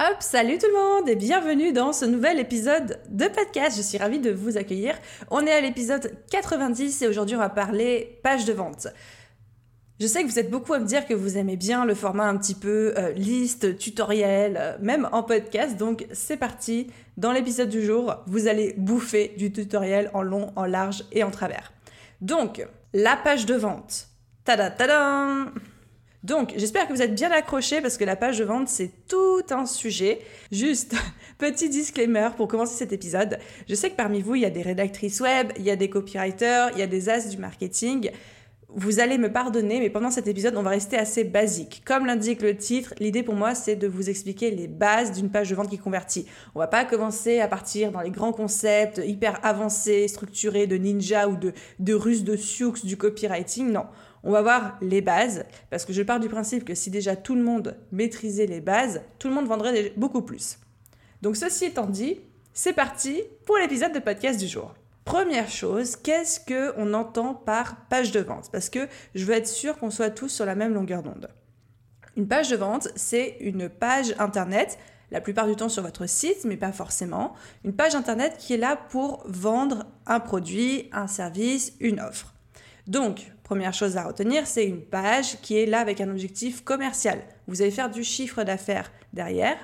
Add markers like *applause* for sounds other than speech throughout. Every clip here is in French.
Hop, salut tout le monde et bienvenue dans ce nouvel épisode de podcast. Je suis ravie de vous accueillir. On est à l'épisode 90 et aujourd'hui on va parler page de vente. Je sais que vous êtes beaucoup à me dire que vous aimez bien le format un petit peu euh, liste, tutoriel, euh, même en podcast. Donc c'est parti. Dans l'épisode du jour, vous allez bouffer du tutoriel en long, en large et en travers. Donc, la page de vente. Tada donc, j'espère que vous êtes bien accrochés parce que la page de vente, c'est tout un sujet. Juste, *laughs* petit disclaimer pour commencer cet épisode. Je sais que parmi vous, il y a des rédactrices web, il y a des copywriters, il y a des as du marketing. Vous allez me pardonner, mais pendant cet épisode, on va rester assez basique. Comme l'indique le titre, l'idée pour moi, c'est de vous expliquer les bases d'une page de vente qui convertit. On va pas commencer à partir dans les grands concepts hyper avancés, structurés de ninja ou de, de ruse de sioux du copywriting. Non. On va voir les bases, parce que je pars du principe que si déjà tout le monde maîtrisait les bases, tout le monde vendrait beaucoup plus. Donc ceci étant dit, c'est parti pour l'épisode de podcast du jour. Première chose, qu'est-ce que on entend par page de vente? Parce que je veux être sûr qu'on soit tous sur la même longueur d'onde. Une page de vente, c'est une page internet, la plupart du temps sur votre site, mais pas forcément. Une page internet qui est là pour vendre un produit, un service, une offre. Donc, première chose à retenir, c'est une page qui est là avec un objectif commercial. Vous allez faire du chiffre d'affaires derrière.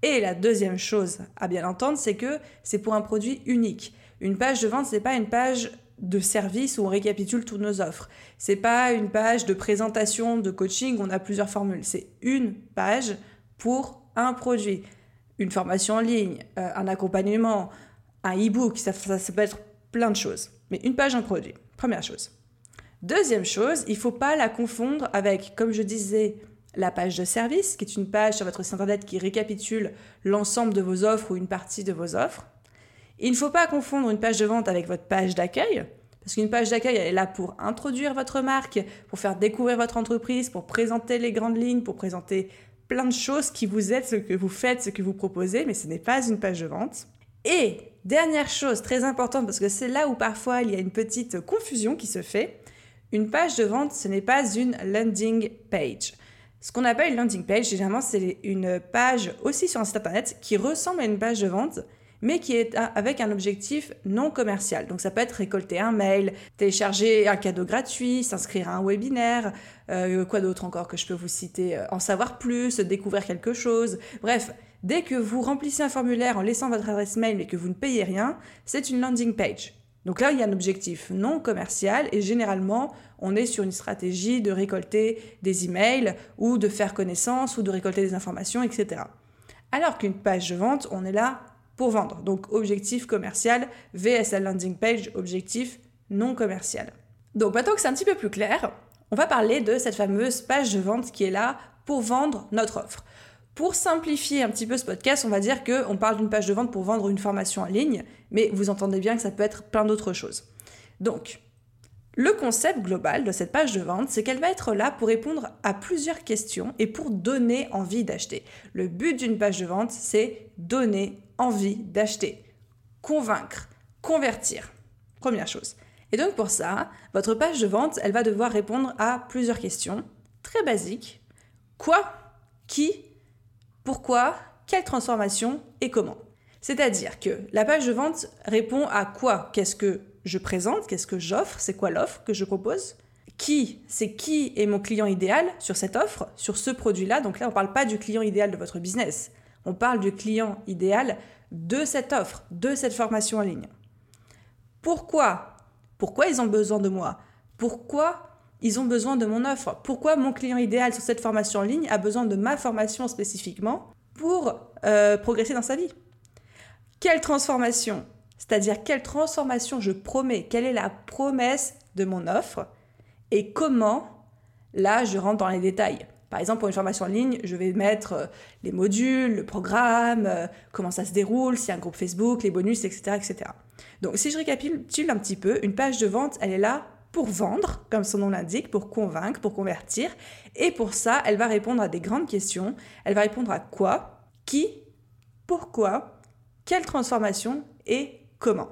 Et la deuxième chose à bien entendre, c'est que c'est pour un produit unique. Une page de vente, ce n'est pas une page de service où on récapitule toutes nos offres. C'est pas une page de présentation, de coaching, où on a plusieurs formules. C'est une page pour un produit. Une formation en ligne, euh, un accompagnement, un e-book, ça, ça, peut être plein de choses. Mais une page, un produit. Première chose. Deuxième chose, il ne faut pas la confondre avec, comme je disais, la page de service, qui est une page sur votre site internet qui récapitule l'ensemble de vos offres ou une partie de vos offres. Il ne faut pas confondre une page de vente avec votre page d'accueil, parce qu'une page d'accueil, elle est là pour introduire votre marque, pour faire découvrir votre entreprise, pour présenter les grandes lignes, pour présenter plein de choses qui vous êtes, ce que vous faites, ce que vous proposez, mais ce n'est pas une page de vente. Et dernière chose très importante, parce que c'est là où parfois il y a une petite confusion qui se fait, une page de vente, ce n'est pas une landing page. Ce qu'on appelle une landing page, généralement, c'est une page aussi sur un site internet qui ressemble à une page de vente, mais qui est avec un objectif non commercial. Donc ça peut être récolter un mail, télécharger un cadeau gratuit, s'inscrire à un webinaire, euh, quoi d'autre encore que je peux vous citer, euh, en savoir plus, découvrir quelque chose. Bref, dès que vous remplissez un formulaire en laissant votre adresse mail mais que vous ne payez rien, c'est une landing page. Donc là, il y a un objectif non commercial et généralement, on est sur une stratégie de récolter des emails ou de faire connaissance ou de récolter des informations, etc. Alors qu'une page de vente, on est là pour vendre. Donc objectif commercial, VSL landing page, objectif non commercial. Donc maintenant que c'est un petit peu plus clair, on va parler de cette fameuse page de vente qui est là pour vendre notre offre. Pour simplifier un petit peu ce podcast, on va dire qu'on parle d'une page de vente pour vendre une formation en ligne, mais vous entendez bien que ça peut être plein d'autres choses. Donc, le concept global de cette page de vente, c'est qu'elle va être là pour répondre à plusieurs questions et pour donner envie d'acheter. Le but d'une page de vente, c'est donner envie d'acheter, convaincre, convertir. Première chose. Et donc pour ça, votre page de vente, elle va devoir répondre à plusieurs questions très basiques. Quoi? Qui? Pourquoi Quelle transformation Et comment C'est-à-dire que la page de vente répond à quoi Qu'est-ce que je présente Qu'est-ce que j'offre C'est quoi l'offre que je propose qui, c'est qui est mon client idéal sur cette offre, sur ce produit-là. Donc là, on ne parle pas du client idéal de votre business. On parle du client idéal de cette offre, de cette formation en ligne. Pourquoi? Pourquoi ils ont besoin de moi? Pourquoi ils ont besoin de mon offre Pourquoi mon client idéal sur cette formation en ligne a besoin de ma formation spécifiquement pour euh, progresser dans sa vie? Quelle transformation? C'est-à-dire quelle transformation je promets? Quelle est la promesse de mon offre? Et comment Là, je rentre dans les détails? Par exemple, pour une formation en ligne, je vais mettre euh, les modules, le programme, euh, comment ça se déroule, s'il y a un groupe Facebook, les bonus, etc., etc. Donc, si je récapitule un petit peu, une page de vente, elle est là pour vendre, comme son nom l'indique, pour convaincre, pour convertir. Et pour ça, elle va répondre à des grandes questions. Elle va répondre à quoi, qui, pourquoi, quelle transformation et comment.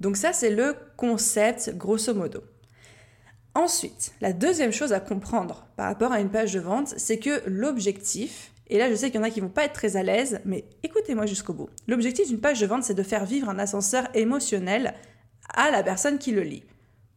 Donc ça, c'est le concept grosso modo. Ensuite, la deuxième chose à comprendre par rapport à une page de vente, c'est que l'objectif, et là je sais qu'il y en a qui vont pas être très à l'aise, mais écoutez-moi jusqu'au bout. L'objectif d'une page de vente, c'est de faire vivre un ascenseur émotionnel à la personne qui le lit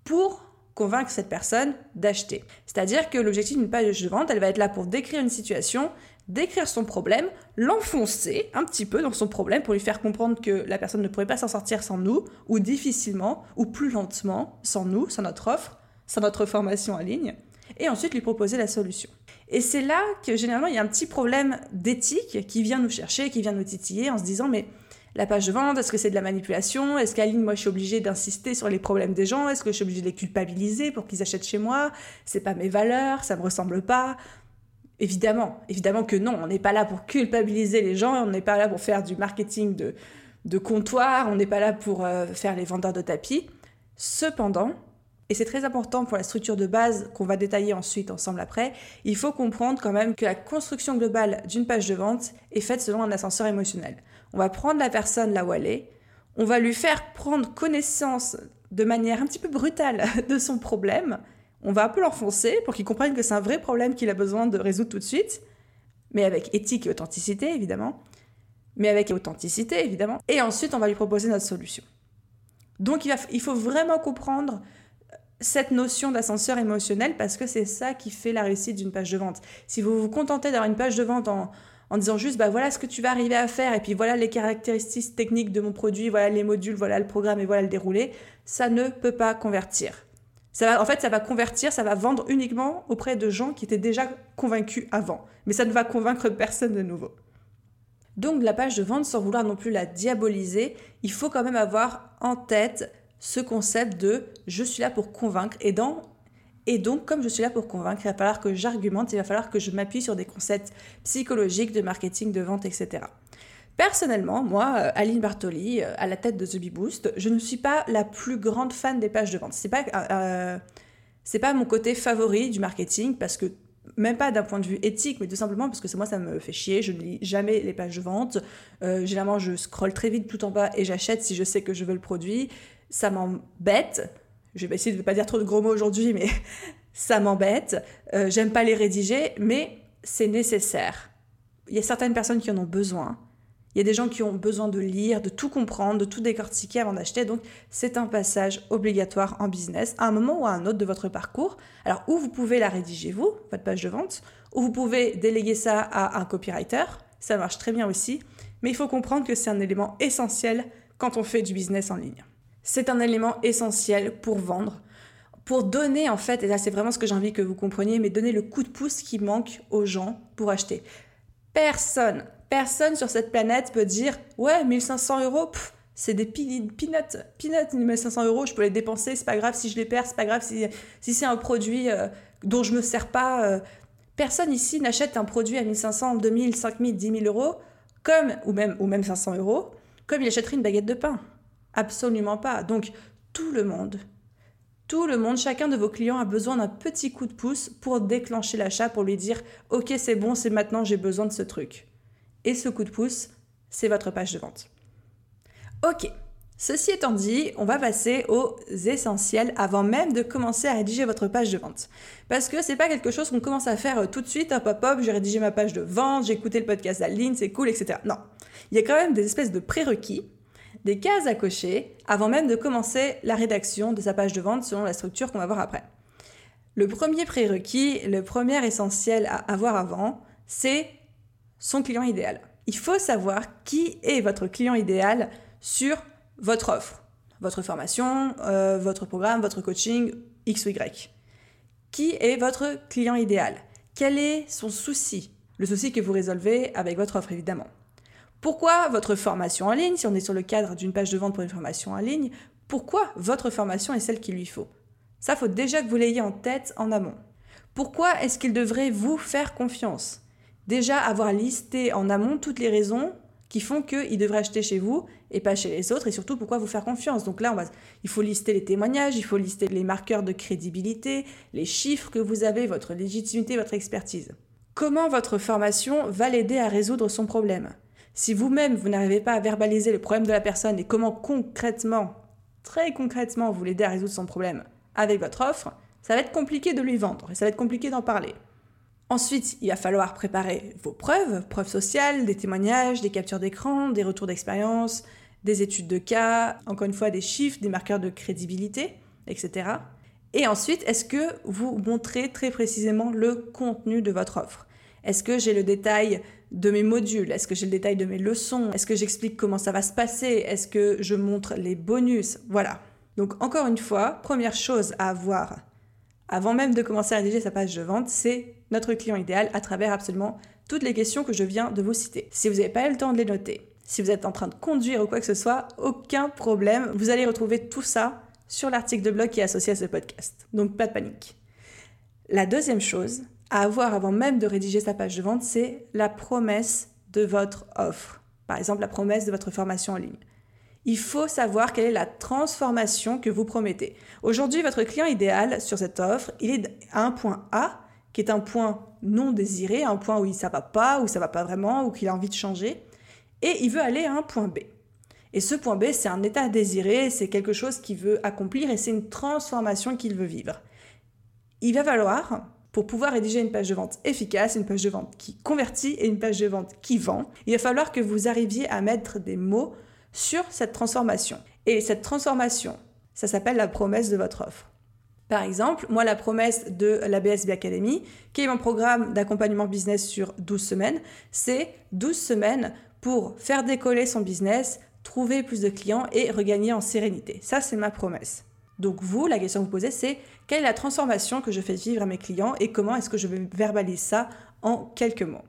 pour convaincre cette personne d'acheter. C'est-à-dire que l'objectif d'une page de vente, elle va être là pour décrire une situation, décrire son problème, l'enfoncer un petit peu dans son problème pour lui faire comprendre que la personne ne pourrait pas s'en sortir sans nous, ou difficilement, ou plus lentement sans nous, sans notre offre, sans notre formation en ligne, et ensuite lui proposer la solution. Et c'est là que généralement il y a un petit problème d'éthique qui vient nous chercher, qui vient nous titiller en se disant mais la page de vente, est-ce que c'est de la manipulation Est-ce qu'à ligne, moi, je suis obligée d'insister sur les problèmes des gens Est-ce que je suis obligée de les culpabiliser pour qu'ils achètent chez moi C'est pas mes valeurs, ça me ressemble pas. Évidemment, évidemment que non, on n'est pas là pour culpabiliser les gens, on n'est pas là pour faire du marketing de, de comptoir, on n'est pas là pour euh, faire les vendeurs de tapis. Cependant, et c'est très important pour la structure de base qu'on va détailler ensuite ensemble après, il faut comprendre quand même que la construction globale d'une page de vente est faite selon un ascenseur émotionnel. On va prendre la personne là où elle est, on va lui faire prendre connaissance de manière un petit peu brutale *laughs* de son problème, on va un peu l'enfoncer pour qu'il comprenne que c'est un vrai problème qu'il a besoin de résoudre tout de suite, mais avec éthique et authenticité évidemment, mais avec authenticité évidemment, et ensuite on va lui proposer notre solution. Donc il, faut vraiment comprendre cette notion d'ascenseur émotionnel parce que c'est ça qui fait la réussite d'une page de vente. Si vous vous contentez d'avoir une page de vente en, disant juste bah voilà ce que tu vas arriver à faire et puis voilà les caractéristiques techniques de mon produit, voilà les modules, voilà le programme et voilà le déroulé, ça ne peut pas convertir. Ça va, en fait, ça va convertir, ça va vendre uniquement auprès de gens qui étaient déjà convaincus avant. Mais ça ne va convaincre personne de nouveau. Donc la page de vente, sans vouloir non plus la diaboliser, il faut quand même avoir en tête ce concept de je suis là pour convaincre et et donc, comme je suis là pour convaincre, il va falloir que j'argumente, il va falloir que je m'appuie sur des concepts psychologiques, de marketing, de vente, etc. Personnellement, moi, euh, Aline Bartoli, euh, à la tête de The Bee Boost, je ne suis pas la plus grande fan des pages de vente. C'est pas, euh, pas mon côté favori du marketing parce que même pas d'un point de vue éthique, mais tout simplement parce que moi ça me fait chier, je ne lis jamais les pages de vente. généralement je scrolle très vite tout en bas et j'achète si je sais que je veux le produit ça m'embête. Je vais essayer de ne pas dire trop de gros mots aujourd'hui, mais *laughs* ça m'embête. Euh, j'aime pas les rédiger, mais c'est nécessaire. Il y a certaines personnes qui en ont besoin. Il y a des gens qui ont besoin de lire, de tout comprendre, de tout décortiquer avant d'acheter. Donc, c'est un passage obligatoire en business à un moment ou à un autre de votre parcours. Alors, où vous pouvez la rédiger vous, votre page de vente, ou vous pouvez déléguer ça à un copywriter? Ça marche très bien aussi. Mais il faut comprendre que c'est un élément essentiel quand on fait du business en ligne. C'est un élément essentiel pour vendre, pour donner en fait, et là c'est vraiment ce que j'ai envie que vous compreniez, mais donner le coup de pouce qui manque aux gens pour acheter. Personne, personne sur cette planète peut dire ouais 1500 euros, c'est des peanuts, peanuts, 1500 euros, je peux les dépenser, c'est pas grave si je les perds, c'est pas grave si, si c'est un produit euh, dont je me sers pas. Euh. personne ici n'achète un produit à 1500, 2000, 5000, 10 000 euros, comme, ou même, ou même 500 euros, comme il achèterait une baguette de pain. Absolument pas. Donc, tout le monde, tout le monde, chacun de vos clients a besoin d'un petit coup de pouce pour déclencher l'achat, pour lui dire Ok, c'est bon, c'est maintenant, j'ai besoin de ce truc. Et ce coup de pouce, c'est votre page de vente. Ok, ceci étant dit, on va passer aux essentiels avant même de commencer à rédiger votre page de vente. Parce que c'est pas quelque chose qu'on commence à faire euh, tout de suite, hop hop hop, j'ai rédigé ma page de vente, j'ai écouté le podcast d'Aline, c'est cool, etc. Non. Il y a quand même des espèces de prérequis des cases à cocher avant même de commencer la rédaction de sa page de vente selon la structure qu'on va voir après. Le premier prérequis, le premier essentiel à avoir avant, c'est son client idéal. Il faut savoir qui est votre client idéal sur votre offre, votre formation, euh, votre programme, votre coaching, X ou Y. Qui est votre client idéal? Quel est son souci? Le souci que vous résolvez avec votre offre, évidemment. Pourquoi votre formation en ligne, si on est sur le cadre d'une page de vente pour une formation en ligne, pourquoi votre formation est celle qu'il lui faut? Ça, faut déjà que vous l'ayez en tête en amont. Pourquoi est-ce qu'il devrait vous faire confiance? Déjà, avoir listé en amont toutes les raisons qui font qu'il devrait acheter chez vous et pas chez les autres, et surtout pourquoi vous faire confiance? Donc là, on va, il faut lister les témoignages, il faut lister les marqueurs de crédibilité, les chiffres que vous avez, votre légitimité, votre expertise. Comment votre formation va l'aider à résoudre son problème? Si vous-même, vous, n'arrivez pas à verbaliser le problème de la personne et comment concrètement, très concrètement, vous l'aidez à résoudre son problème avec votre offre, ça va être compliqué de lui vendre et ça va être compliqué d'en parler. Ensuite, il va falloir préparer vos preuves, preuves sociales, des témoignages, des captures d'écran, des retours d'expérience, des études de cas, encore une fois des chiffres, des marqueurs de crédibilité, etc. Et ensuite, est-ce que vous montrez très précisément le contenu de votre offre? Est-ce que j'ai le détail de mes modules? Est-ce que j'ai le détail de mes leçons? Est-ce que j'explique comment ça va se passer? Est-ce que je montre les bonus? Voilà. Donc encore une fois, première chose à avoir avant même de commencer à rédiger sa page de vente, c'est notre client idéal à travers absolument toutes les questions que je viens de vous citer. Si vous n'avez pas eu le temps de les noter, si vous êtes en train de conduire ou quoi que ce soit, aucun problème. Vous allez retrouver tout ça sur l'article de blog qui est associé à ce podcast. Donc pas de panique. La deuxième chose à avoir avant même de rédiger sa page de vente, c'est la promesse de votre offre. Par exemple, la promesse de votre formation en ligne. Il faut savoir quelle est la transformation que vous promettez. Aujourd'hui, votre client idéal sur cette offre, il est à un point A, qui est un point non désiré, un point où il ne va pas, où ça va pas vraiment, ou qu'il a envie de changer et il veut aller à un point B. Et ce point B, c'est un état désiré, c'est quelque chose qu'il veut accomplir et c'est une transformation qu'il veut vivre. Il va falloir, pour pouvoir rédiger une page de vente efficace, une page de vente qui convertit et une page de vente qui vend, il va falloir que vous arriviez à mettre des mots sur cette transformation. Et cette transformation, ça s'appelle la promesse de votre offre. Par exemple, moi, la promesse de la BSB Academy, qui est mon programme d'accompagnement business sur 12 semaines, c'est 12 semaines pour faire décoller son business, trouver plus de clients et regagner en sérénité. Ça, c'est ma promesse. Donc vous, la question que vous posez, c'est quelle est la transformation que je fais vivre à mes clients et comment est-ce que je vais verbaliser ça en quelques mots?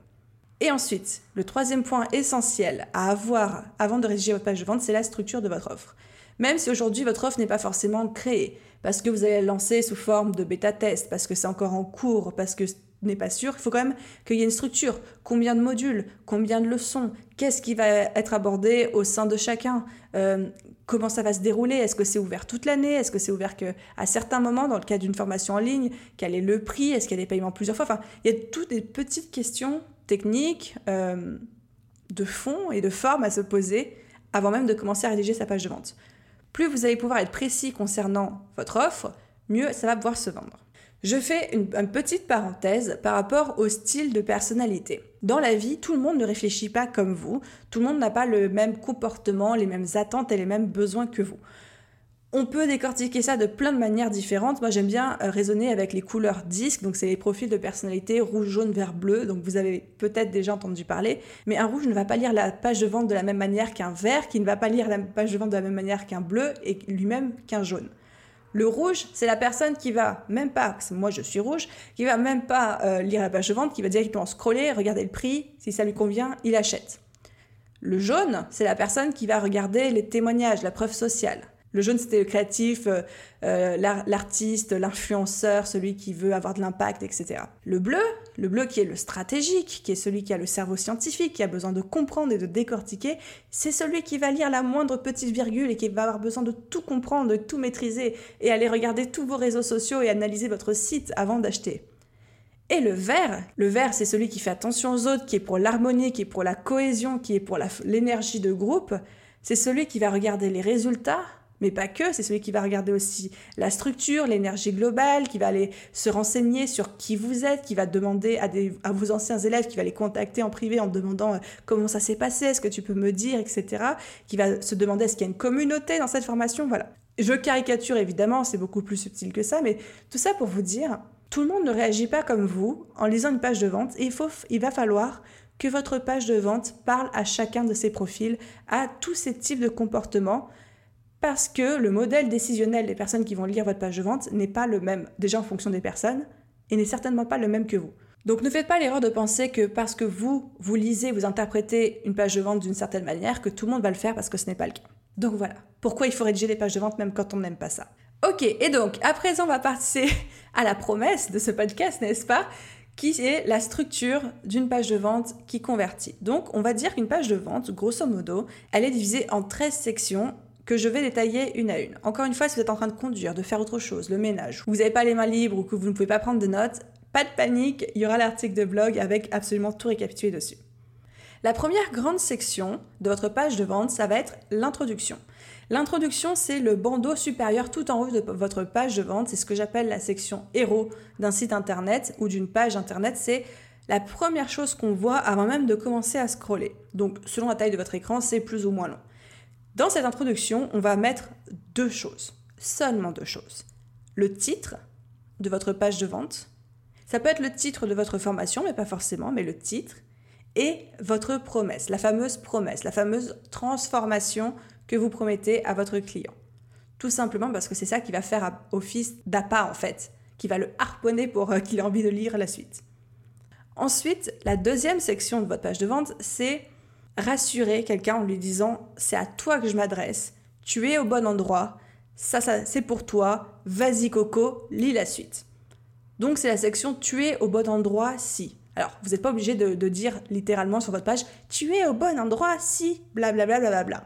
Et ensuite, le troisième point essentiel à avoir avant de rédiger votre page de vente, c'est la structure de votre offre. Même si aujourd'hui votre offre n'est pas forcément créée, parce que vous allez la lancer sous forme de bêta test, parce que c'est encore en cours, parce que n'est pas sûr, il faut quand même qu'il y ait une structure. Combien de modules? Combien de leçons? Qu'est-ce qui va être abordé au sein de chacun? Euh, Comment ça va se dérouler? Est-ce que c'est ouvert toute l'année? Est-ce que c'est ouvert que à certains moments, dans le cas d'une formation en ligne Quel est le prix? Est-ce qu'il y a des paiements plusieurs fois? Enfin, il y a toutes des petites questions techniques, euh, de fond et de forme à se poser avant même de commencer à rédiger sa page de vente. Plus vous allez pouvoir être précis concernant votre offre, mieux ça va pouvoir se vendre. Je fais une, petite parenthèse par rapport au style de personnalité. Dans la vie, tout le monde ne réfléchit pas comme vous, tout le monde n'a pas le même comportement, les mêmes attentes et les mêmes besoins que vous. On peut décortiquer ça de plein de manières différentes. Moi, j'aime bien euh, raisonner avec les couleurs disques, donc c'est les profils de personnalité rouge, jaune, vert, bleu. Donc vous avez peut-être déjà entendu parler, mais un rouge ne va pas lire la page de vente de la même manière qu'un vert, qui ne va pas lire la page de vente de la même manière qu'un bleu et lui-même qu'un jaune. Le rouge, c'est la personne qui va même pas, moi je suis rouge, qui va même pas euh, lire la page de vente, qui va directement scroller, regarder le prix, si ça lui convient, il achète. Le jaune, c'est la personne qui va regarder les témoignages, la preuve sociale. Le jaune, c'était le créatif, l'artiste, l'influenceur, celui qui veut avoir de l'impact, etc. Le bleu, le bleu qui est le stratégique, qui est celui qui a le cerveau scientifique, qui a besoin de comprendre et de décortiquer, c'est celui qui va lire la moindre petite virgule et qui va avoir besoin de tout comprendre, de tout maîtriser et aller regarder tous vos réseaux sociaux et analyser votre site avant d'acheter. Et le vert, le vert c'est celui qui fait attention aux autres, qui est pour l'harmonie, qui est pour la cohésion, qui est pour l'énergie de groupe. C'est celui qui va regarder les résultats, mais pas que, c'est celui qui va regarder aussi la structure, l'énergie globale, qui va aller se renseigner sur qui vous êtes, qui va demander à, des, à vos anciens élèves, qui va les contacter en privé en demandant euh, comment ça s'est passé, est-ce que tu peux me dire, etc. Qui va se demander est-ce qu'il y a une communauté dans cette formation, voilà. Je caricature évidemment, c'est beaucoup plus subtil que ça, mais tout ça pour vous dire, tout le monde ne réagit pas comme vous en lisant une page de vente et il, faut, il va falloir que votre page de vente parle à chacun de ces profils, à tous ces types de comportements parce que le modèle décisionnel des personnes qui vont lire votre page de vente n'est pas le même, déjà en fonction des personnes, et n'est certainement pas le même que vous. Donc ne faites pas l'erreur de penser que parce que vous, vous lisez, vous interprétez une page de vente d'une certaine manière, que tout le monde va le faire parce que ce n'est pas le cas. Donc voilà, pourquoi il faut rédiger des pages de vente même quand on n'aime pas ça? Ok, et donc, à présent, on va passer *laughs* à la promesse de ce podcast, n'est-ce pas? Qui est la structure d'une page de vente qui convertit. Donc, on va dire qu'une page de vente, grosso modo, elle est divisée en 13 sections que je vais détailler une à une. Encore une fois, si vous êtes en train de conduire, de faire autre chose, le ménage, vous n'avez pas les mains libres ou que vous ne pouvez pas prendre de notes, pas de panique, il y aura l'article de blog avec absolument tout récapitulé dessus. La première grande section de votre page de vente, ça va être l'introduction. L'introduction, c'est le bandeau supérieur tout en haut de votre page de vente. C'est ce que j'appelle la section héros d'un site internet ou d'une page internet. C'est la première chose qu'on voit avant même de commencer à scroller. Donc, selon la taille de votre écran, c'est plus ou moins long. Dans cette introduction, on va mettre deux choses, seulement deux choses. Le titre de votre page de vente. Ça peut être le titre de votre formation, mais pas forcément, mais le titre et votre promesse, la fameuse promesse, la fameuse transformation que vous promettez à votre client. Tout simplement parce que c'est ça qui va faire office d'appât en fait, qui va le harponner pour euh, qu'il ait envie de lire la suite. Ensuite, la deuxième section de votre page de vente, c'est rassurer quelqu'un en lui disant c'est à toi que je m'adresse, tu es au bon endroit, ça, c'est pour toi, vas-y Coco, lis la suite. Donc c'est la section tu es au bon endroit si. Alors, vous n'êtes pas obligé de, dire littéralement sur votre page Tu es au bon endroit si, blablabla. Bla, bla, bla, bla.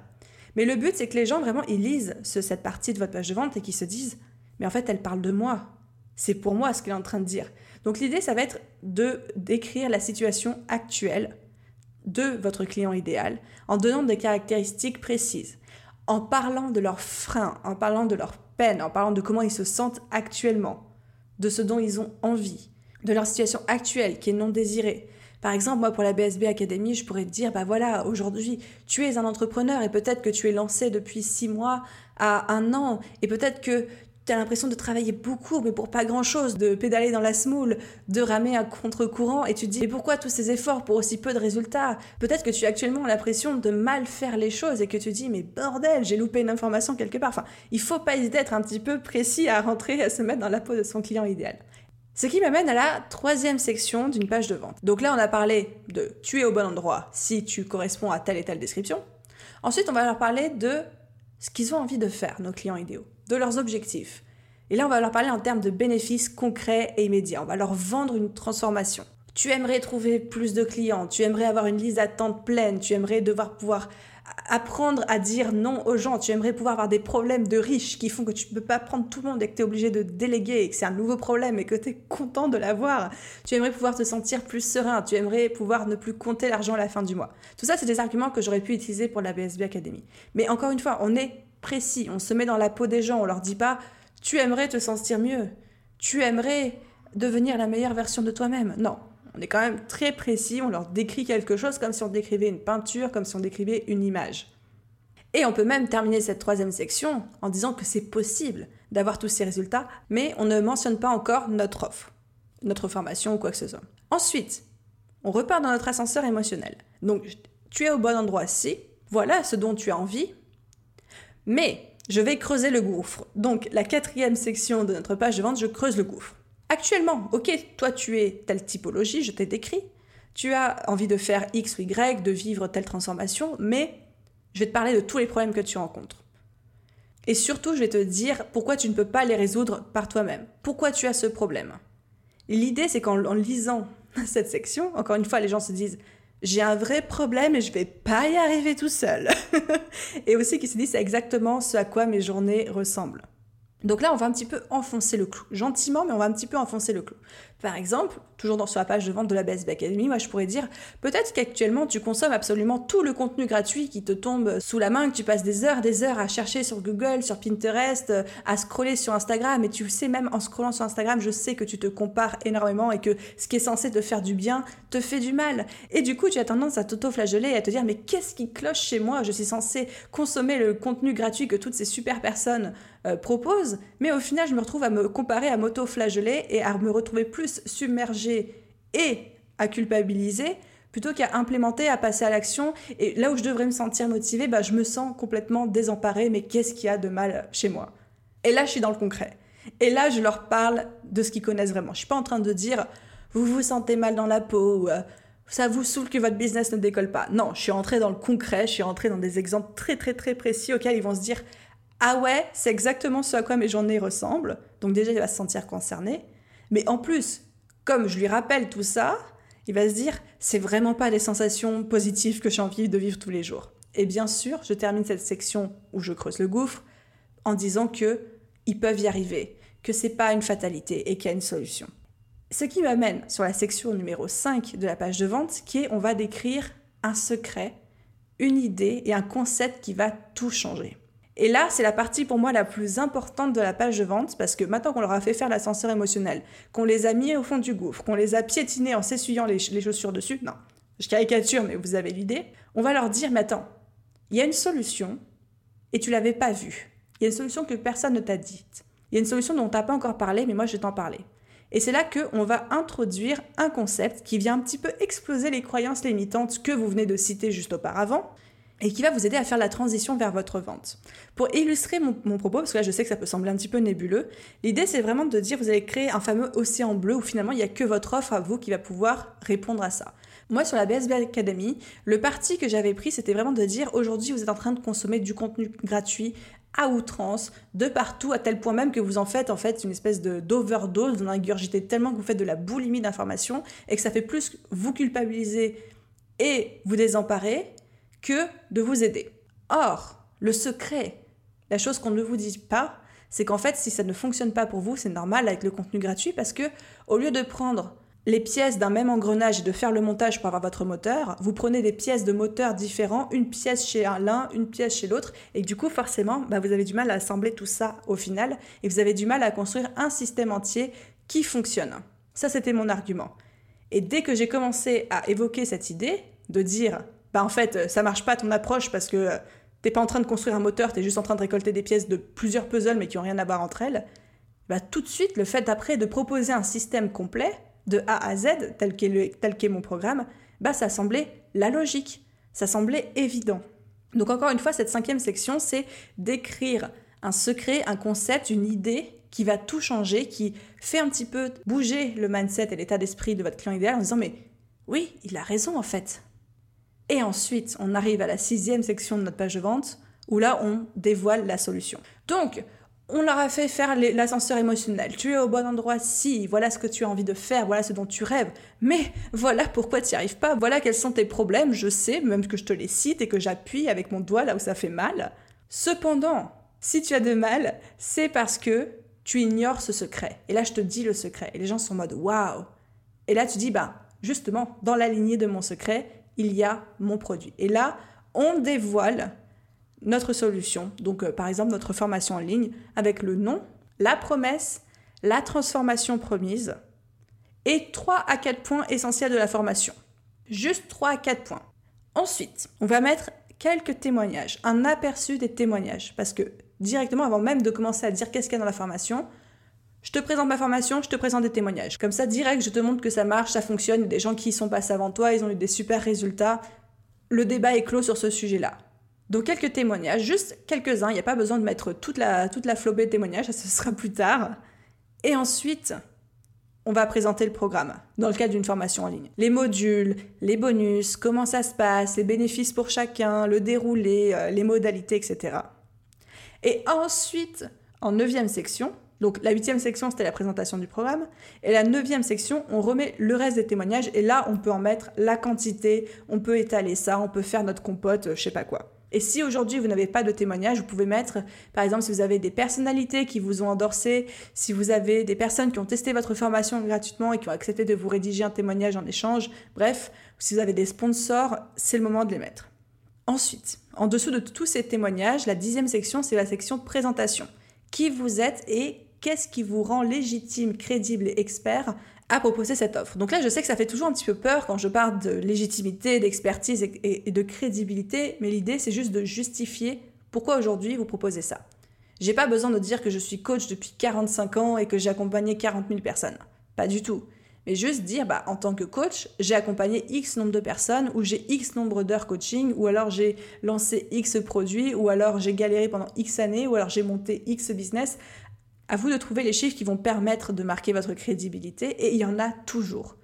Mais le but, c'est que les gens vraiment, ils lisent cette partie de votre page de vente et qu'ils se disent Mais en fait, elle parle de moi. C'est pour moi ce qu'elle est en train de dire. Donc, l'idée, ça va être de décrire la situation actuelle de votre client idéal en donnant des caractéristiques précises, en parlant de leurs freins, en parlant de leurs peines, en parlant de comment ils se sentent actuellement, de ce dont ils ont envie de leur situation actuelle qui est non désirée. Par exemple, moi, pour la BSB Academy, je pourrais te dire, bah voilà, aujourd'hui, tu es un entrepreneur et peut-être que tu es lancé depuis six mois à un an et peut-être que tu as l'impression de travailler beaucoup, mais pour pas grand-chose, de pédaler dans la smoule, de ramer à contre-courant, et tu te dis, mais pourquoi tous ces efforts pour aussi peu de résultats? Peut-être que tu as actuellement l'impression de mal faire les choses et que tu te dis, mais bordel, j'ai loupé une information quelque part. Enfin, il faut pas hésiter à être un petit peu précis à rentrer, à se mettre dans la peau de son client idéal. Ce qui m'amène à la troisième section d'une page de vente. Donc là, on a parlé de tu es au bon endroit si tu corresponds à telle et telle description. Ensuite, on va leur parler de ce qu'ils ont envie de faire, nos clients idéaux, de leurs objectifs. Et là, on va leur parler en termes de bénéfices concrets et immédiats. On va leur vendre une transformation. Tu aimerais trouver plus de clients, tu aimerais avoir une liste d'attente pleine, tu aimerais devoir pouvoir apprendre à dire non aux gens. Tu aimerais pouvoir avoir des problèmes de riches qui font que tu ne peux pas prendre tout le monde et que tu es obligé de déléguer et que c'est un nouveau problème et que tu es content de l'avoir. Tu aimerais pouvoir te sentir plus serein. Tu aimerais pouvoir ne plus compter l'argent à la fin du mois. Tout ça, c'est des arguments que j'aurais pu utiliser pour la BSB Academy. Mais encore une fois, on est précis. On se met dans la peau des gens. On leur dit pas tu aimerais te sentir mieux. Tu aimerais devenir la meilleure version de toi-même. Non, on est quand même très précis, on leur décrit quelque chose comme si on décrivait une peinture, comme si on décrivait une image. Et on peut même terminer cette troisième section en disant que c'est possible d'avoir tous ces résultats, mais on ne mentionne pas encore notre offre, notre formation ou quoi que ce soit. Ensuite, on repart dans notre ascenseur émotionnel. Donc, tu es au bon endroit si, voilà ce dont tu as envie, mais je vais creuser le gouffre. Donc, la quatrième section de notre page de vente, je creuse le gouffre. Actuellement, ok, toi tu es telle typologie, je t'ai décrit, tu as envie de faire X ou Y, de vivre telle transformation, mais je vais te parler de tous les problèmes que tu rencontres. Et surtout, je vais te dire pourquoi tu ne peux pas les résoudre par toi-même. Pourquoi tu as ce problème? L'idée, c'est qu'en lisant *laughs* cette section, encore une fois, les gens se disent j'ai un vrai problème et je vais pas y arriver tout seul. *laughs* et aussi qu'ils se disent c'est exactement ce à quoi mes journées ressemblent. Donc là, on va un petit peu enfoncer le clou. Gentiment, mais on va un petit peu enfoncer le clou. Par exemple, toujours dans, sur la page de vente de la BSB Academy, moi je pourrais dire peut-être qu'actuellement tu consommes absolument tout le contenu gratuit qui te tombe sous la main, que tu passes des heures, des heures à chercher sur Google, sur Pinterest, euh, à scroller sur Instagram. Et tu sais, même en scrollant sur Instagram, je sais que tu te compares énormément et que ce qui est censé te faire du bien te fait du mal. Et du coup, tu as tendance à t'auto-flageller et à te dire mais qu'est-ce qui cloche chez moi? Je suis censé consommer le contenu gratuit que toutes ces super personnes euh, proposent, mais au final, je me retrouve à me comparer, à m'auto-flageller et à me retrouver plus submerger et à culpabiliser plutôt qu'à implémenter, à passer à l'action. Et là où je devrais me sentir motivée, bah, je me sens complètement désemparée, mais qu'est-ce qu'il y a de mal chez moi? Et là, je suis dans le concret. Et là, je leur parle de ce qu'ils connaissent vraiment. Je suis pas en train de dire, vous vous sentez mal dans la peau, ou, euh, ça vous saoule que votre business ne décolle pas. Non, je suis rentrée dans le concret, je suis rentrée dans des exemples très très très précis auxquels ils vont se dire, Ah ouais, c'est exactement ce à quoi mes journées ressemblent. Donc déjà, il va se sentir concerné. Mais en plus, comme je lui rappelle tout ça, il va se dire c'est vraiment pas des sensations positives que j'ai envie de vivre tous les jours. Et bien sûr, je termine cette section où je creuse le gouffre en disant que ils peuvent y arriver, que c'est pas une fatalité et qu'il y a une solution. Ce qui m'amène sur la section numéro 5 de la page de vente qui est on va décrire un secret, une idée et un concept qui va tout changer. Et là, c'est la partie pour moi la plus importante de la page de vente parce que maintenant qu'on leur a fait faire l'ascenseur émotionnel, qu'on les a mis au fond du gouffre, qu'on les a piétinés en s'essuyant les, chaussures dessus, non, je caricature, mais vous avez l'idée, on va leur dire, mais attends, il y a une solution et tu l'avais pas vue. Il y a une solution que personne ne t'a dite. Il y a une solution dont on t'a pas encore parlé, mais moi je vais t'en parler. Et c'est là qu'on va introduire un concept qui vient un petit peu exploser les croyances limitantes que vous venez de citer juste auparavant, et qui va vous aider à faire la transition vers votre vente. Pour illustrer mon, propos, parce que là je sais que ça peut sembler un petit peu nébuleux, l'idée c'est vraiment de dire vous allez créer un fameux océan bleu où finalement il n'y a que votre offre à vous qui va pouvoir répondre à ça. Moi sur la BSB Academy, le parti que j'avais pris c'était vraiment de dire aujourd'hui vous êtes en train de consommer du contenu gratuit à outrance, de partout, à tel point même que vous en faites en fait une espèce de d'overdose, vous en ingurgitez tellement que vous faites de la boulimie d'informations et que ça fait plus vous culpabiliser et vous désemparer que de vous aider. Or, le secret, la chose qu'on ne vous dit pas, c'est qu'en fait, si ça ne fonctionne pas pour vous, c'est normal avec le contenu gratuit parce que au lieu de prendre les pièces d'un même engrenage et de faire le montage pour avoir votre moteur, vous prenez des pièces de moteur différents, une pièce chez l'un, une pièce chez l'autre, et du coup, forcément, bah, vous avez du mal à assembler tout ça au final, et vous avez du mal à construire un système entier qui fonctionne. Ça, c'était mon argument. Et dès que j'ai commencé à évoquer cette idée, de dire bah en fait, euh, ça marche pas ton approche parce que euh, t'es pas en train de construire un moteur, t'es juste en train de récolter des pièces de plusieurs puzzles mais qui ont rien à voir entre elles, bah tout de suite, le fait d'après de proposer un système complet, de A à Z, tel qu'est mon programme, bah ça semblait la logique, ça semblait évident. Donc encore une fois, cette cinquième section, c'est d'écrire un secret, un concept, une idée qui va tout changer, qui fait un petit peu bouger le mindset et l'état d'esprit de votre client idéal en disant mais oui, il a raison en fait. Et ensuite, on arrive à la sixième section de notre page de vente, où là, on dévoile la solution. Donc, on leur a fait faire l'ascenseur émotionnel. Tu es au bon endroit si, voilà ce que tu as envie de faire, voilà ce dont tu rêves. Mais voilà pourquoi tu n'y arrives pas, voilà quels sont tes problèmes, je sais, même que je te les cite et que j'appuie avec mon doigt là où ça fait mal. Cependant, si tu as de mal, c'est parce que tu ignores ce secret. Et là, je te dis le secret. Et les gens sont en mode waouh. Et là, tu dis, bah, justement, dans la lignée de mon secret, il y a mon produit. Et là, on dévoile notre solution, donc euh, par exemple notre formation en ligne, avec le nom, la promesse, la transformation promise et 3 à 4 points essentiels de la formation. Juste 3 à 4 points. Ensuite, on va mettre quelques témoignages, un aperçu des témoignages, parce que directement, avant même de commencer à dire qu'est-ce qu'il y a dans la formation, je te présente ma formation, je te présente des témoignages. Comme ça, direct, je te montre que ça marche, ça fonctionne, des gens qui y sont passés avant toi, ils ont eu des super résultats. Le débat est clos sur ce sujet-là. Donc quelques témoignages, juste quelques-uns, il n'y a pas besoin de mettre toute la, toute flobée de témoignages, *laughs* ça ce sera plus tard. Et ensuite, on va présenter le programme dans le cadre d'une formation en ligne. Les modules, les bonus, comment ça se passe, les bénéfices pour chacun, le déroulé, euh, les modalités, etc. Et ensuite, en neuvième section, donc la huitième section, c'était la présentation du programme. Et la neuvième section, on remet le reste des témoignages. Et là, on peut en mettre la quantité, on peut étaler ça, on peut faire notre compote, euh, je sais pas quoi. Et si aujourd'hui vous n'avez pas de témoignages, vous pouvez mettre, par exemple, si vous avez des personnalités qui vous ont endorsé, si vous avez des personnes qui ont testé votre formation gratuitement et qui ont accepté de vous rédiger un témoignage en échange, bref, si vous avez des sponsors, c'est le moment de les mettre. Ensuite, en dessous de tous ces témoignages, la dixième section, c'est la section présentation. Qui vous êtes et qu'est-ce qui vous rend légitime, crédible et expert à proposer cette offre. Donc là, je sais que ça fait toujours un petit peu peur quand je parle de légitimité, d'expertise et, de crédibilité, mais l'idée, c'est juste de justifier pourquoi aujourd'hui vous proposez ça. J'ai pas besoin de dire que je suis coach depuis 45 ans et que j'ai accompagné 40 000 personnes. Pas du tout. Mais juste dire, bah, en tant que coach, j'ai accompagné X nombre de personnes, ou j'ai X nombre d'heures coaching, ou alors j'ai lancé X produits, ou alors j'ai galéré pendant X années, ou alors j'ai monté X business. À vous de trouver les chiffres qui vont permettre de marquer votre crédibilité, et il y en a toujours.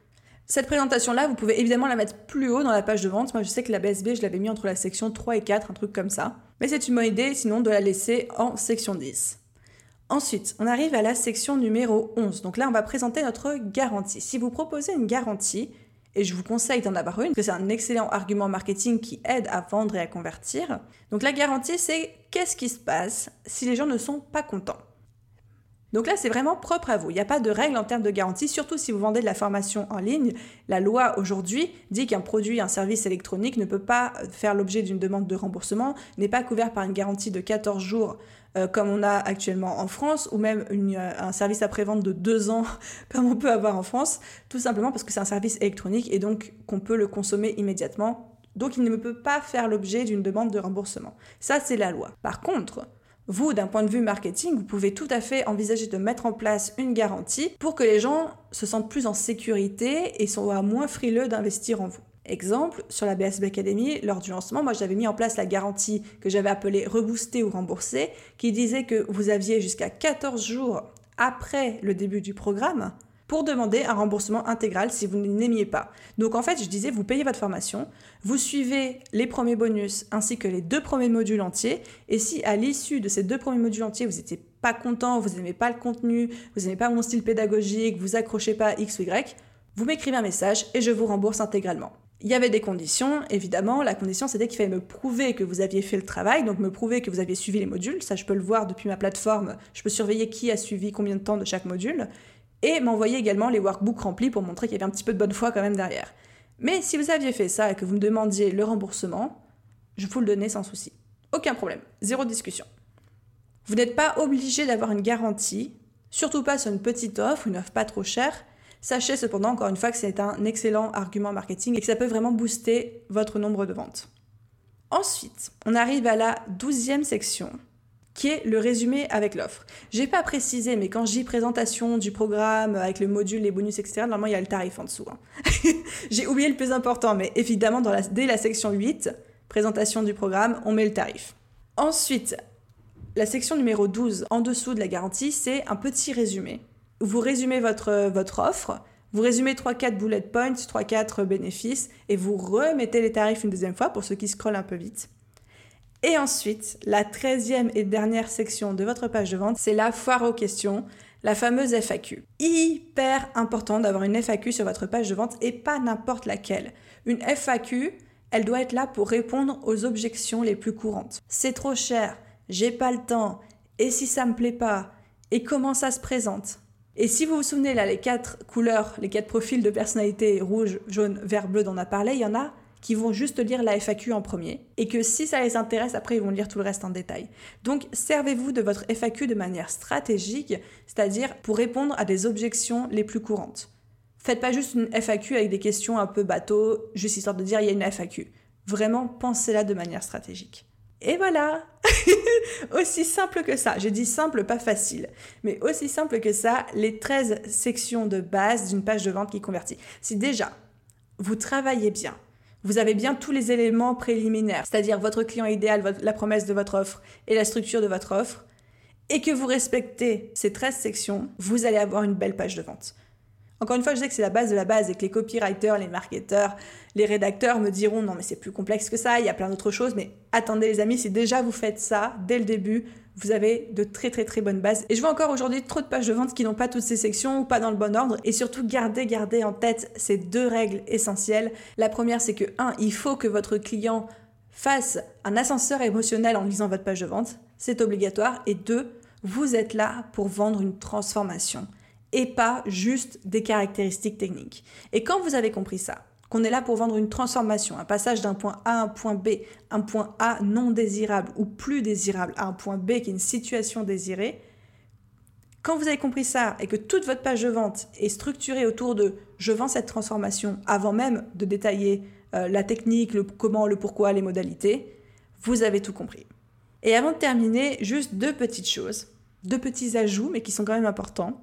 Cette présentation-là, vous pouvez évidemment la mettre plus haut dans la page de vente. Moi, je sais que la BSB, je l'avais mis entre la section 3 et 4, un truc comme ça. Mais c'est une bonne idée, sinon, de la laisser en section 10. Ensuite, on arrive à la section numéro 11. Donc là, on va présenter notre garantie. Si vous proposez une garantie, et je vous conseille d'en avoir une, parce que c'est un excellent argument marketing qui aide à vendre et à convertir. Donc la garantie, c'est qu'est-ce qui se passe si les gens ne sont pas contents? Donc là, c'est vraiment propre à vous. Il n'y a pas de règle en termes de garantie, surtout si vous vendez de la formation en ligne. La loi aujourd'hui dit qu'un produit, un service électronique ne peut pas faire l'objet d'une demande de remboursement, n'est pas couvert par une garantie de 14 jours euh, comme on a actuellement en France, ou même euh, un service après-vente de 2 ans *laughs* comme on peut avoir en France, tout simplement parce que c'est un service électronique et donc qu'on peut le consommer immédiatement. Donc il ne peut pas faire l'objet d'une demande de remboursement. Ça, c'est la loi. Par contre, vous, d'un point de vue marketing, vous pouvez tout à fait envisager de mettre en place une garantie pour que les gens se sentent plus en sécurité et soient moins frileux d'investir en vous. Exemple, sur la BSB Academy, lors du lancement, moi j'avais mis en place la garantie que j'avais appelée rebooster ou rembourser, qui disait que vous aviez jusqu'à 14 jours après le début du programme pour demander un remboursement intégral si vous n'aimiez pas. Donc en fait, je disais, vous payez votre formation, vous suivez les premiers bonus ainsi que les deux premiers modules entiers, et si à l'issue de ces deux premiers modules entiers, vous n'étiez pas content, vous n'aimez pas le contenu, vous n'aimez pas mon style pédagogique, vous accrochez pas X ou Y, vous m'écrivez un message et je vous rembourse intégralement. Il y avait des conditions, évidemment. La condition, c'était qu'il fallait me prouver que vous aviez fait le travail, donc me prouver que vous aviez suivi les modules. Ça, je peux le voir depuis ma plateforme. Je peux surveiller qui a suivi combien de temps de chaque module et m'envoyer également les workbooks remplis pour montrer qu'il y avait un petit peu de bonne foi quand même derrière. Mais si vous aviez fait ça et que vous me demandiez le remboursement, je vous le donnais sans souci. Aucun problème, zéro discussion. Vous n'êtes pas obligé d'avoir une garantie, surtout pas sur une petite offre, une offre pas trop chère. Sachez cependant encore une fois que c'est un excellent argument marketing et que ça peut vraiment booster votre nombre de ventes. Ensuite, on arrive à la douzième section qui est le résumé avec l'offre. J'ai pas précisé, mais quand j'ai présentation du programme avec le module, les bonus, etc., normalement il y a le tarif en dessous. Hein. *laughs* J'ai oublié le plus important, mais évidemment dès la section 8, présentation du programme, on met le tarif. Ensuite, la section numéro 12, en dessous de la garantie, c'est un petit résumé. Vous résumez votre, votre offre, vous résumez 3-4 bullet points, 3-4 bénéfices, et vous remettez les tarifs une deuxième fois pour ceux qui scrollent un peu vite. Et ensuite, la treizième et dernière section de votre page de vente, c'est la foire aux questions, la fameuse FAQ. Hyper important d'avoir une FAQ sur votre page de vente et pas n'importe laquelle. Une FAQ, elle doit être là pour répondre aux objections les plus courantes. C'est trop cher, j'ai pas le temps, et si ça me plaît pas, et comment ça se présente? Et si vous vous souvenez là, les quatre couleurs, les quatre profils de personnalité rouge, jaune, vert, bleu dont on a parlé, il y en a qui vont juste lire la FAQ en premier et que si ça les intéresse, après ils vont lire tout le reste en détail. Donc servez-vous de votre FAQ de manière stratégique, c'est-à-dire pour répondre à des objections les plus courantes. Faites pas juste une FAQ avec des questions un peu bateau, juste histoire de dire il y a une FAQ. Vraiment, pensez-la de manière stratégique. Et voilà *laughs* Aussi simple que ça. J'ai dit simple, pas facile. Mais aussi simple que ça, les 13 sections de base d'une page de vente qui convertit. Si déjà, vous travaillez bien, vous avez bien tous les éléments préliminaires, c'est-à-dire votre client idéal, la promesse de votre offre et la structure de votre offre, et que vous respectez ces 13 sections, vous allez avoir une belle page de vente. Encore une fois, je sais que c'est la base de la base et que les copywriters, les marketeurs, les rédacteurs me diront non mais c'est plus complexe que ça, il y a plein d'autres choses, mais attendez les amis, si déjà vous faites ça dès le début, vous avez de très très très bonnes bases. Et je vois encore aujourd'hui trop de pages de vente qui n'ont pas toutes ces sections ou pas dans le bon ordre. Et surtout, gardez, gardez en tête ces deux règles essentielles. La première, c'est que 1. Il faut que votre client fasse un ascenseur émotionnel en lisant votre page de vente. C'est obligatoire. Et 2. Vous êtes là pour vendre une transformation et pas juste des caractéristiques techniques. Et quand vous avez compris ça, qu'on est là pour vendre une transformation, un passage d'un point A à un point B, un point A non désirable ou plus désirable à un point B qui est une situation désirée, quand vous avez compris ça et que toute votre page de vente est structurée autour de je vends cette transformation avant même de détailler euh, la technique, le comment, le pourquoi, les modalités, vous avez tout compris. Et avant de terminer, juste deux petites choses, deux petits ajouts, mais qui sont quand même importants.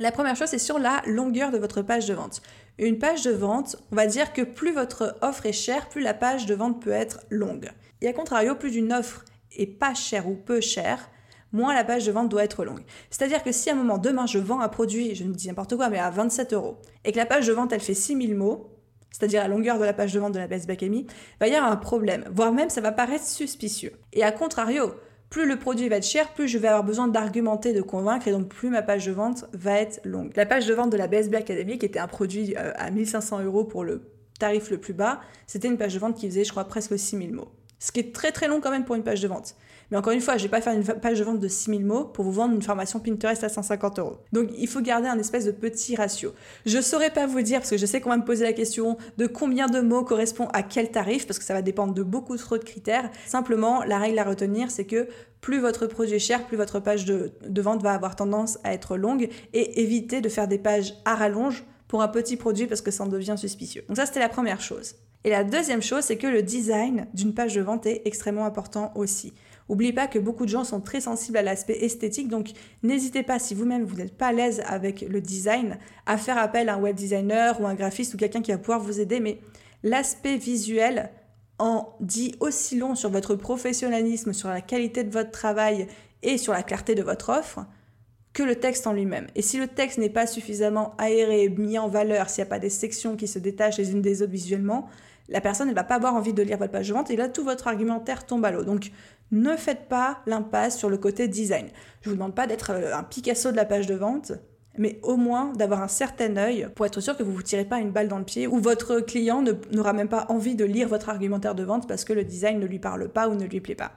La première chose, c'est sur la longueur de votre page de vente. Une page de vente, on va dire que plus votre offre est chère, plus la page de vente peut être longue. Et à contrario, plus une offre est pas chère ou peu chère, moins la page de vente doit être longue. C'est-à-dire que si à un moment, demain, je vends un produit, je ne dis n'importe quoi, mais à 27 euros, et que la page de vente, elle fait 6000 mots, c'est-à-dire la longueur de la page de vente de la Best Academy, va y avoir un problème, voire même ça va paraître suspicieux. Et à contrario, plus le produit va être cher, plus je vais avoir besoin d'argumenter, de convaincre, et donc plus ma page de vente va être longue. La page de vente de la BSB Academy, qui était un produit euh, à 1500 euros pour le tarif le plus bas, c'était une page de vente qui faisait, je crois, presque 6000 mots. Ce qui est très très long quand même pour une page de vente. Mais encore une fois, je vais pas faire une page de vente de 6000 mots pour vous vendre une formation Pinterest à 150 euros. Donc il faut garder un espèce de petit ratio. Je saurais pas vous dire, parce que je sais qu'on va me poser la question de combien de mots correspond à quel tarif, parce que ça va dépendre de beaucoup trop de critères. Simplement, la règle à retenir, c'est que plus votre produit est cher, plus votre page de, de vente va avoir tendance à être longue et éviter de faire des pages à rallonge pour un petit produit parce que ça en devient suspicieux. Donc ça, c'était la première chose. Et la deuxième chose, c'est que le design d'une page de vente est extrêmement important aussi. N'oubliez pas que beaucoup de gens sont très sensibles à l'aspect esthétique, donc n'hésitez pas, si vous-même vous n'êtes pas à l'aise avec le design, à faire appel à un web designer ou un graphiste ou quelqu'un qui va pouvoir vous aider. Mais l'aspect visuel en dit aussi long sur votre professionnalisme, sur la qualité de votre travail et sur la clarté de votre offre que le texte en lui-même. Et si le texte n'est pas suffisamment aéré, mis en valeur, s'il n'y a pas des sections qui se détachent les unes des autres visuellement, la personne ne va pas avoir envie de lire votre page de vente et là tout votre argumentaire tombe à l'eau. Donc ne faites pas l'impasse sur le côté design. Je vous demande pas d'être euh, un Picasso de la page de vente, mais au moins d'avoir un certain œil pour être sûr que vous ne vous tirez pas une balle dans le pied ou votre client n'aura même pas envie de lire votre argumentaire de vente parce que le design ne lui parle pas ou ne lui plaît pas.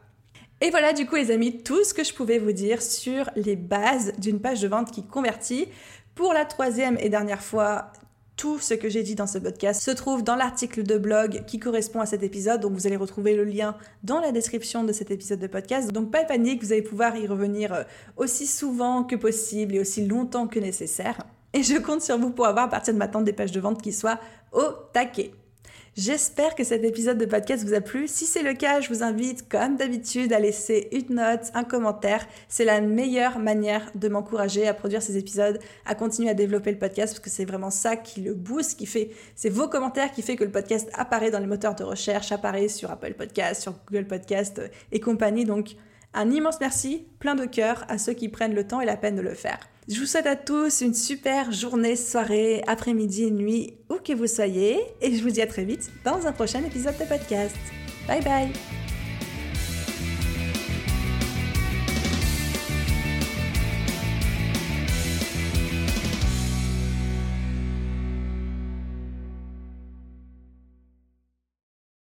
Et voilà du coup les amis tout ce que je pouvais vous dire sur les bases d'une page de vente qui convertit. Pour la troisième et dernière fois, tout ce que j'ai dit dans ce podcast se trouve dans l'article de blog qui correspond à cet épisode. Donc vous allez retrouver le lien dans la description de cet épisode de podcast. Donc pas de panique, vous allez pouvoir y revenir euh, aussi souvent que possible et aussi longtemps que nécessaire. Et je compte sur vous pour avoir à partir de maintenant des pages de vente qui soient au taquet. J'espère que cet épisode de podcast vous a plu. Si c'est le cas, je vous invite, comme d'habitude, à laisser une note, un commentaire. C'est la meilleure manière de m'encourager à produire ces épisodes, à continuer à développer le podcast, parce que c'est vraiment ça qui le booste, qui fait, c'est vos commentaires qui fait que le podcast apparaît dans les moteurs de recherche, apparaît sur Apple Podcast, sur Google Podcast et compagnie. Donc, un immense merci, plein de cœur à ceux qui prennent le temps et la peine de le faire. Je vous souhaite à tous une super journée, soirée, après-midi, nuit, où que vous soyez, et je vous dis à très vite dans un prochain épisode de podcast. Bye bye